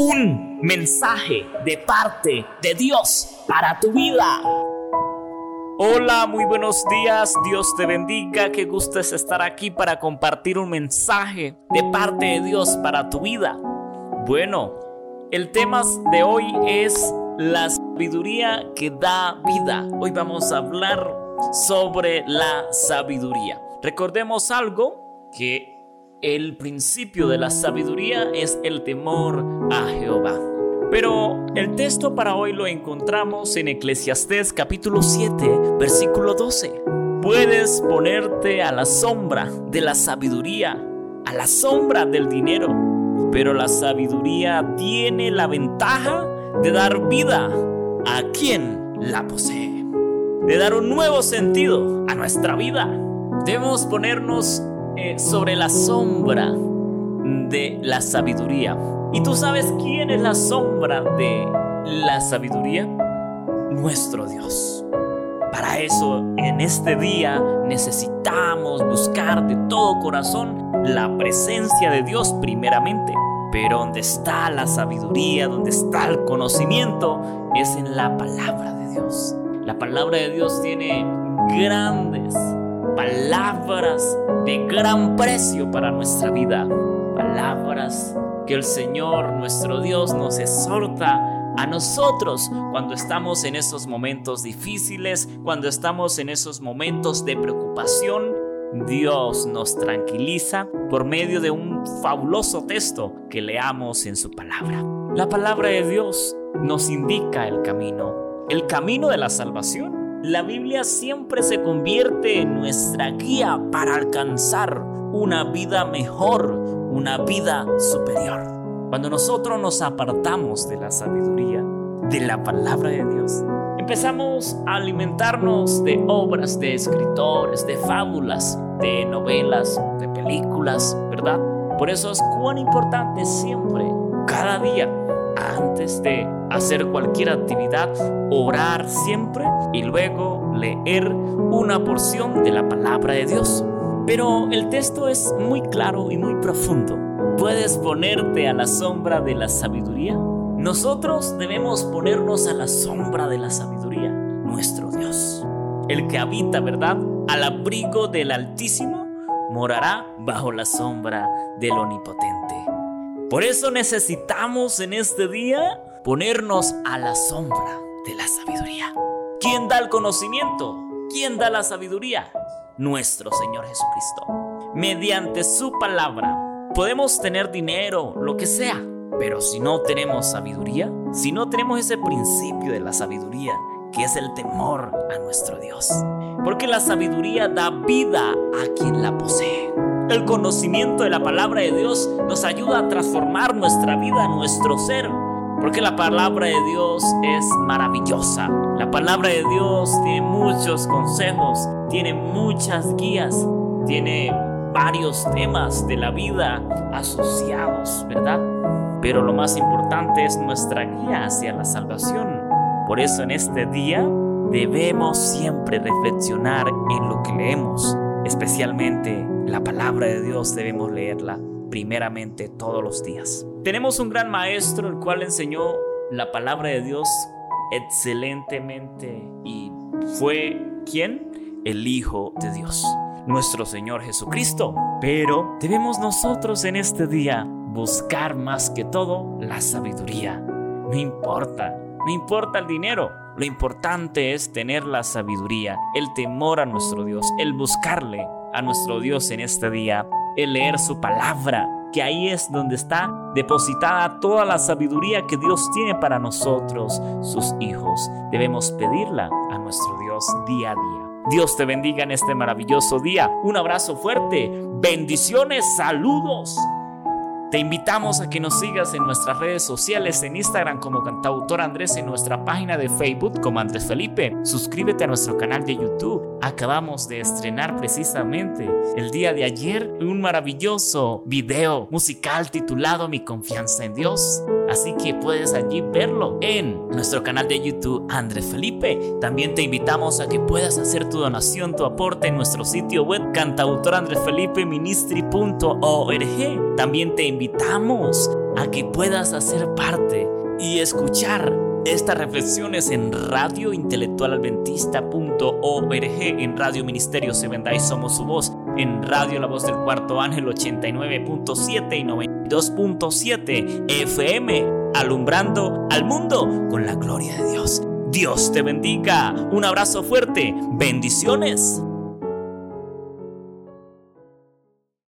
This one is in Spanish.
un mensaje de parte de Dios para tu vida. Hola, muy buenos días, Dios te bendiga, qué gusto es estar aquí para compartir un mensaje de parte de Dios para tu vida. Bueno, el tema de hoy es la sabiduría que da vida. Hoy vamos a hablar sobre la sabiduría. Recordemos algo que el principio de la sabiduría es el temor a Jehová. Pero el texto para hoy lo encontramos en Eclesiastés capítulo 7, versículo 12. Puedes ponerte a la sombra de la sabiduría, a la sombra del dinero, pero la sabiduría tiene la ventaja de dar vida a quien la posee, de dar un nuevo sentido a nuestra vida. Debemos ponernos eh, sobre la sombra de la sabiduría. ¿Y tú sabes quién es la sombra de la sabiduría? Nuestro Dios. Para eso, en este día necesitamos buscar de todo corazón la presencia de Dios primeramente. Pero donde está la sabiduría, donde está el conocimiento, es en la palabra de Dios. La palabra de Dios tiene grandes palabras de gran precio para nuestra vida. Palabras que el Señor, nuestro Dios, nos exhorta a nosotros cuando estamos en esos momentos difíciles, cuando estamos en esos momentos de preocupación. Dios nos tranquiliza por medio de un fabuloso texto que leamos en su palabra. La palabra de Dios nos indica el camino, el camino de la salvación la Biblia siempre se convierte en nuestra guía para alcanzar una vida mejor, una vida superior. Cuando nosotros nos apartamos de la sabiduría, de la palabra de Dios, empezamos a alimentarnos de obras de escritores, de fábulas, de novelas, de películas, ¿verdad? Por eso es cuán importante siempre, cada día, antes de hacer cualquier actividad, orar siempre y luego leer una porción de la palabra de Dios. Pero el texto es muy claro y muy profundo. ¿Puedes ponerte a la sombra de la sabiduría? Nosotros debemos ponernos a la sombra de la sabiduría, nuestro Dios. El que habita, ¿verdad? Al abrigo del Altísimo, morará bajo la sombra del Omnipotente. Por eso necesitamos en este día ponernos a la sombra de la sabiduría. ¿Quién da el conocimiento? ¿Quién da la sabiduría? Nuestro Señor Jesucristo. Mediante su palabra podemos tener dinero, lo que sea, pero si no tenemos sabiduría, si no tenemos ese principio de la sabiduría, que es el temor a nuestro Dios. Porque la sabiduría da vida a quien la posee. El conocimiento de la palabra de Dios nos ayuda a transformar nuestra vida, nuestro ser. Porque la palabra de Dios es maravillosa. La palabra de Dios tiene muchos consejos, tiene muchas guías, tiene varios temas de la vida asociados, ¿verdad? Pero lo más importante es nuestra guía hacia la salvación. Por eso en este día debemos siempre reflexionar en lo que leemos, especialmente la palabra de Dios debemos leerla primeramente todos los días. Tenemos un gran maestro el cual enseñó la palabra de Dios excelentemente y fue ¿quién? El Hijo de Dios, nuestro Señor Jesucristo. Pero debemos nosotros en este día buscar más que todo la sabiduría. No importa, no importa el dinero, lo importante es tener la sabiduría, el temor a nuestro Dios, el buscarle a nuestro Dios en este día, el leer su palabra, que ahí es donde está depositada toda la sabiduría que Dios tiene para nosotros, sus hijos. Debemos pedirla a nuestro Dios día a día. Dios te bendiga en este maravilloso día. Un abrazo fuerte. Bendiciones, saludos. Te invitamos a que nos sigas en nuestras redes sociales, en Instagram como cantautor Andrés, en nuestra página de Facebook como Andrés Felipe. Suscríbete a nuestro canal de YouTube. Acabamos de estrenar precisamente el día de ayer un maravilloso video musical titulado Mi confianza en Dios. Así que puedes allí verlo en nuestro canal de YouTube Andrés Felipe. También te invitamos a que puedas hacer tu donación, tu aporte en nuestro sitio web cantautorandresfelipeministry.org. También te invitamos a que puedas hacer parte y escuchar estas reflexiones en radiointelectualadventista.org, en Radio Ministerio Sevendai Somos Su Voz, en Radio La Voz del Cuarto Ángel 89.7 y 92.7 FM, alumbrando al mundo con la gloria de Dios. Dios te bendiga. Un abrazo fuerte. Bendiciones.